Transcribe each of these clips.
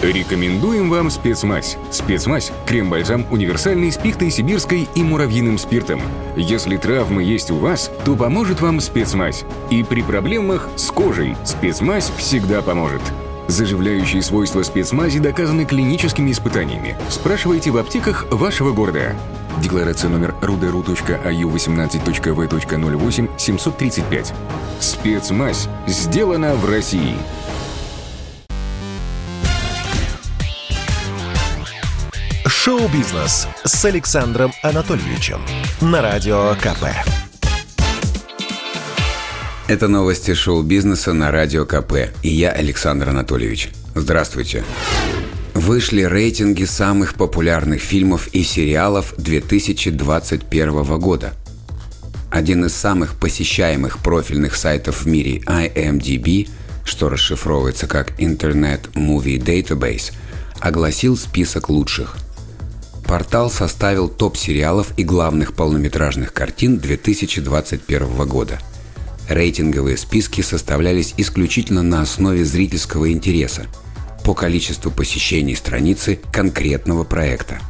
Рекомендуем вам спецмазь. Спецмазь – крем-бальзам универсальный с пихтой сибирской и муравьиным спиртом. Если травмы есть у вас, то поможет вам спецмазь. И при проблемах с кожей спецмазь всегда поможет. Заживляющие свойства спецмази доказаны клиническими испытаниями. Спрашивайте в аптеках вашего города. Декларация номер ruderu.аю 18.v.08 735. Спецмазь сделана в России. Шоу-бизнес с Александром Анатольевичем на Радио КП. Это новости шоу-бизнеса на Радио КП. И я, Александр Анатольевич. Здравствуйте. Вышли рейтинги самых популярных фильмов и сериалов 2021 года. Один из самых посещаемых профильных сайтов в мире IMDb, что расшифровывается как Internet Movie Database, огласил список лучших – Портал составил топ сериалов и главных полнометражных картин 2021 года. Рейтинговые списки составлялись исключительно на основе зрительского интереса по количеству посещений страницы конкретного проекта.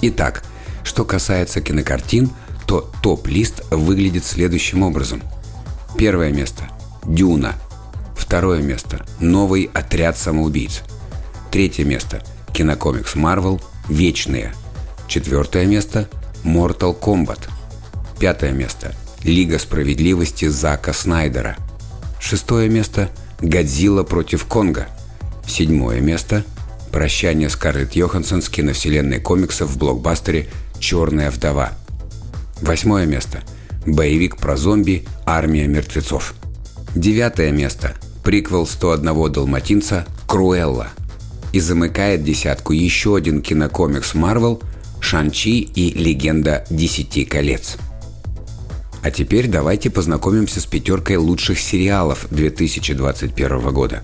Итак, что касается кинокартин, то топ-лист выглядит следующим образом. Первое место – «Дюна». Второе место – «Новый отряд самоубийц». Третье место – кинокомикс «Марвел» «Вечные». Четвертое место – Mortal Kombat. Пятое место – Лига справедливости Зака Снайдера. Шестое место – Годзилла против Конга. Седьмое место – Прощание Скарлетт Йоханссон с киновселенной комиксов в блокбастере «Черная вдова». Восьмое место – боевик про зомби «Армия мертвецов». Девятое место – приквел «101 далматинца» «Круэлла». И замыкает десятку еще один кинокомикс Marvel – Шанчи и Легенда Десяти колец. А теперь давайте познакомимся с пятеркой лучших сериалов 2021 года.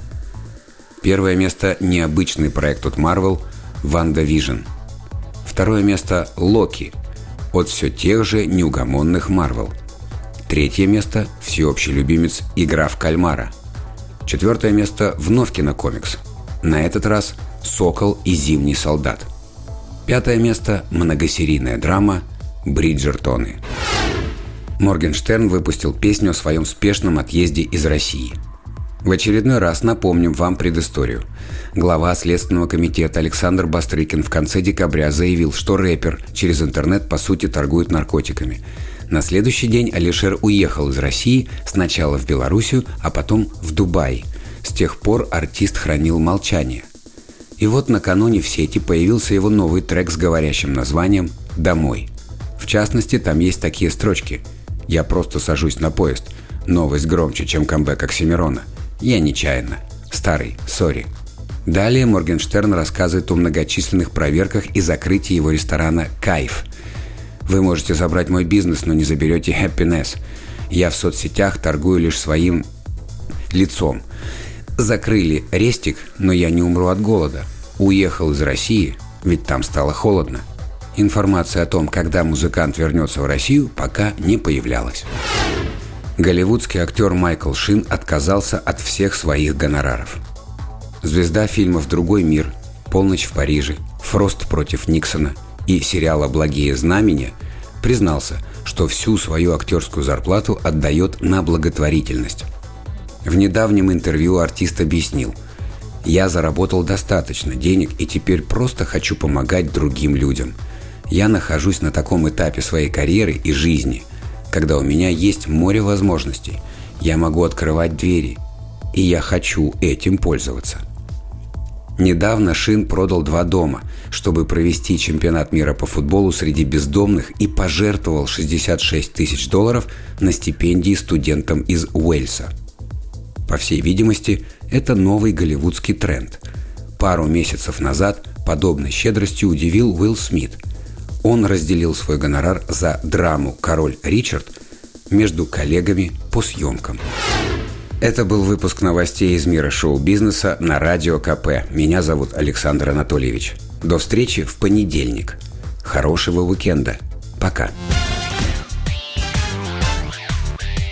Первое место – необычный проект от Marvel «WandaVision». Второе место – «Локи» от все тех же неугомонных Marvel. Третье место – всеобщий любимец «Игра в кальмара». Четвертое место – вновь кинокомикс. На этот раз «Сокол и зимний солдат». Пятое место – многосерийная драма «Бриджертоны». Моргенштерн выпустил песню о своем спешном отъезде из России. В очередной раз напомним вам предысторию. Глава Следственного комитета Александр Бастрыкин в конце декабря заявил, что рэпер через интернет по сути торгует наркотиками. На следующий день Алишер уехал из России сначала в Белоруссию, а потом в Дубай. С тех пор артист хранил молчание – и вот накануне в сети появился его новый трек с говорящим названием «Домой». В частности, там есть такие строчки «Я просто сажусь на поезд. Новость громче, чем камбэк Оксимирона. Я нечаянно. Старый. Sorry». Далее Моргенштерн рассказывает о многочисленных проверках и закрытии его ресторана «Кайф». Вы можете забрать мой бизнес, но не заберете happiness. Я в соцсетях торгую лишь своим лицом. Закрыли рестик, но я не умру от голода. Уехал из России, ведь там стало холодно. Информация о том, когда музыкант вернется в Россию, пока не появлялась. Голливудский актер Майкл Шин отказался от всех своих гонораров. Звезда фильмов «Другой мир», «Полночь в Париже», «Фрост против Никсона» и сериала «Благие знамения» признался, что всю свою актерскую зарплату отдает на благотворительность. В недавнем интервью артист объяснил «Я заработал достаточно денег и теперь просто хочу помогать другим людям. Я нахожусь на таком этапе своей карьеры и жизни, когда у меня есть море возможностей. Я могу открывать двери, и я хочу этим пользоваться». Недавно Шин продал два дома, чтобы провести чемпионат мира по футболу среди бездомных и пожертвовал 66 тысяч долларов на стипендии студентам из Уэльса – по всей видимости, это новый голливудский тренд. Пару месяцев назад подобной щедростью удивил Уилл Смит. Он разделил свой гонорар за драму «Король Ричард» между коллегами по съемкам. Это был выпуск новостей из мира шоу-бизнеса на Радио КП. Меня зовут Александр Анатольевич. До встречи в понедельник. Хорошего уикенда. Пока.